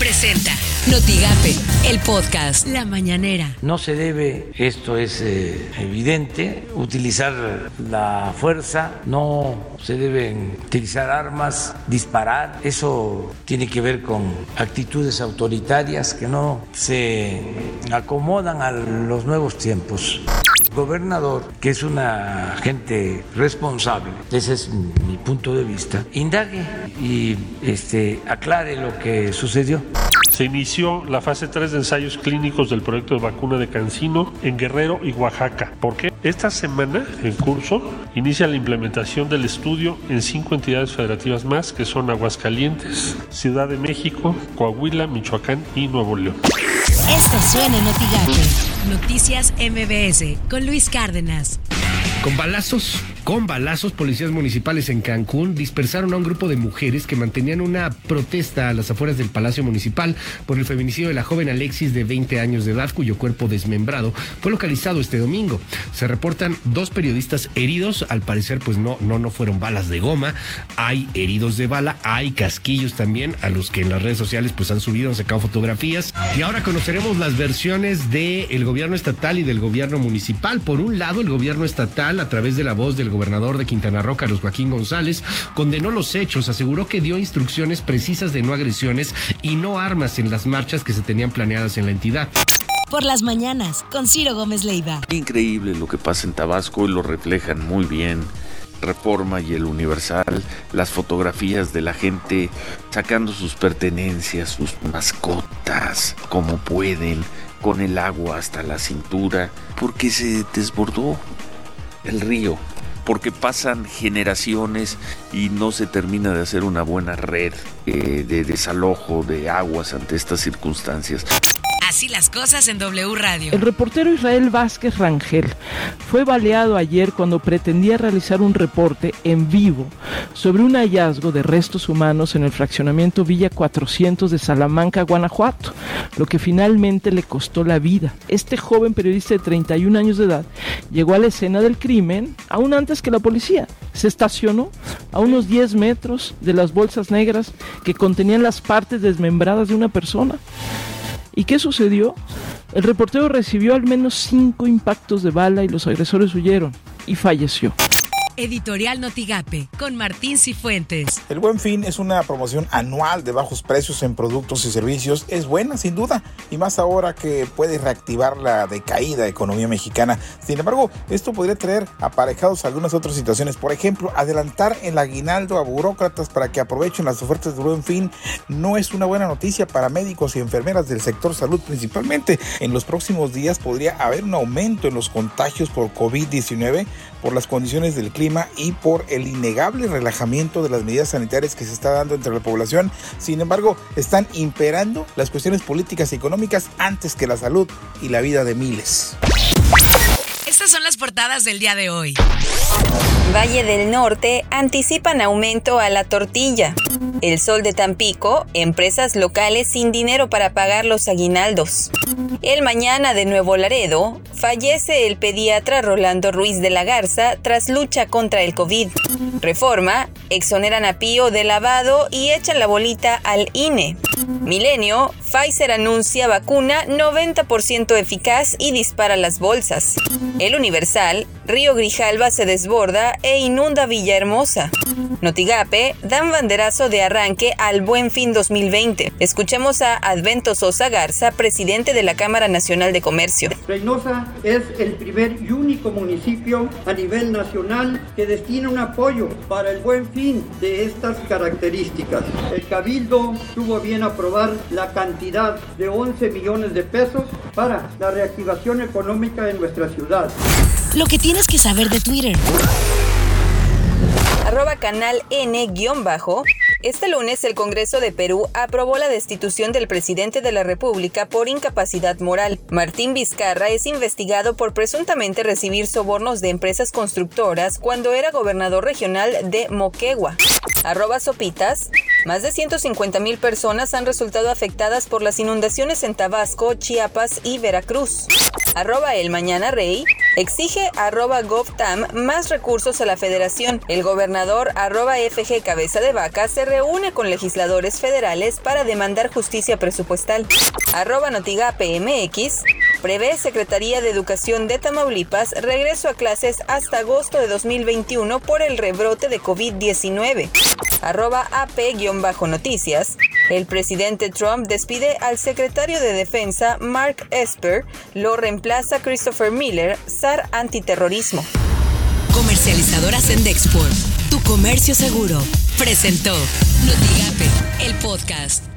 Presenta Notigape, el podcast La Mañanera. No se debe, esto es eh, evidente, utilizar la fuerza, no se deben utilizar armas, disparar. Eso tiene que ver con actitudes autoritarias que no se acomodan a los nuevos tiempos gobernador, que es una gente responsable, ese es mi punto de vista, indague y este, aclare lo que sucedió. Se inició la fase 3 de ensayos clínicos del proyecto de vacuna de Cancino en Guerrero y Oaxaca. ¿Por qué? Esta semana, en curso, inicia la implementación del estudio en cinco entidades federativas más, que son Aguascalientes, Ciudad de México, Coahuila, Michoacán y Nuevo León. Esto suena en Noticias MBS con Luis Cárdenas. Con balazos, con balazos, policías municipales en Cancún dispersaron a un grupo de mujeres que mantenían una protesta a las afueras del Palacio Municipal por el feminicidio de la joven Alexis de 20 años de edad, cuyo cuerpo desmembrado fue localizado este domingo. Se reportan dos periodistas heridos, al parecer pues no, no, no fueron balas de goma, hay heridos de bala, hay casquillos también, a los que en las redes sociales pues han subido, han sacado fotografías. Y ahora conoceremos las versiones del gobierno estatal y del gobierno municipal. Por un lado, el gobierno estatal a través de la voz del gobernador de Quintana Roo, Carlos Joaquín González, condenó los hechos, aseguró que dio instrucciones precisas de no agresiones y no armas en las marchas que se tenían planeadas en la entidad por las mañanas con Ciro Gómez Leiva. Increíble lo que pasa en Tabasco y lo reflejan muy bien. Reforma y el Universal, las fotografías de la gente sacando sus pertenencias, sus mascotas, como pueden, con el agua hasta la cintura, porque se desbordó el río, porque pasan generaciones y no se termina de hacer una buena red eh, de desalojo de aguas ante estas circunstancias. Así las cosas en W Radio. El reportero Israel Vázquez Rangel fue baleado ayer cuando pretendía realizar un reporte en vivo sobre un hallazgo de restos humanos en el fraccionamiento Villa 400 de Salamanca, Guanajuato, lo que finalmente le costó la vida. Este joven periodista de 31 años de edad llegó a la escena del crimen aún antes que la policía. Se estacionó a unos 10 metros de las bolsas negras que contenían las partes desmembradas de una persona. ¿Y qué sucedió? El reportero recibió al menos cinco impactos de bala y los agresores huyeron y falleció. Editorial Notigape con Martín Cifuentes. El Buen Fin es una promoción anual de bajos precios en productos y servicios. Es buena, sin duda, y más ahora que puede reactivar la decaída economía mexicana. Sin embargo, esto podría traer aparejados algunas otras situaciones. Por ejemplo, adelantar el aguinaldo a burócratas para que aprovechen las ofertas del Buen Fin no es una buena noticia para médicos y enfermeras del sector salud principalmente. En los próximos días podría haber un aumento en los contagios por COVID-19 por las condiciones del clima y por el innegable relajamiento de las medidas sanitarias que se está dando entre la población. Sin embargo, están imperando las cuestiones políticas y económicas antes que la salud y la vida de miles. Estas son las portadas del día de hoy. Valle del Norte anticipan aumento a la tortilla. El Sol de Tampico, empresas locales sin dinero para pagar los aguinaldos. El mañana de Nuevo Laredo, fallece el pediatra Rolando Ruiz de la Garza tras lucha contra el COVID. Reforma, exoneran a Pío de lavado y echan la bolita al INE. Milenio, Pfizer anuncia vacuna 90% eficaz y dispara las bolsas. El Universal, Río Grijalva se desborda e inunda Villahermosa. Notigape, dan banderazo de arranque al Buen Fin 2020. Escuchemos a Advento Sosa Garza, presidente de la Cámara Nacional de Comercio. Reynosa es el primer y único municipio a nivel nacional que destina un apoyo para el Buen Fin de estas características. El Cabildo tuvo bien aprobar la cantidad de 11 millones de pesos para la reactivación económica de nuestra ciudad. Lo que tienes que saber de Twitter. Arroba canal N-bajo. Este lunes el Congreso de Perú aprobó la destitución del presidente de la República por incapacidad moral. Martín Vizcarra es investigado por presuntamente recibir sobornos de empresas constructoras cuando era gobernador regional de Moquegua. Arroba Sopitas. Más de 150 mil personas han resultado afectadas por las inundaciones en Tabasco, Chiapas y Veracruz. Arroba El Mañana Rey. Exige arroba GovTam más recursos a la federación. El gobernador arroba FG Cabeza de Vaca se reúne con legisladores federales para demandar justicia presupuestal. Arroba Notigape MX prevé Secretaría de Educación de Tamaulipas regreso a clases hasta agosto de 2021 por el rebrote de COVID-19. Arroba AP-noticias. El presidente Trump despide al secretario de Defensa Mark Esper, lo reemplaza Christopher Miller, SAR antiterrorismo. Comercializadora Sendexport, tu comercio seguro, presentó Notigape, el podcast.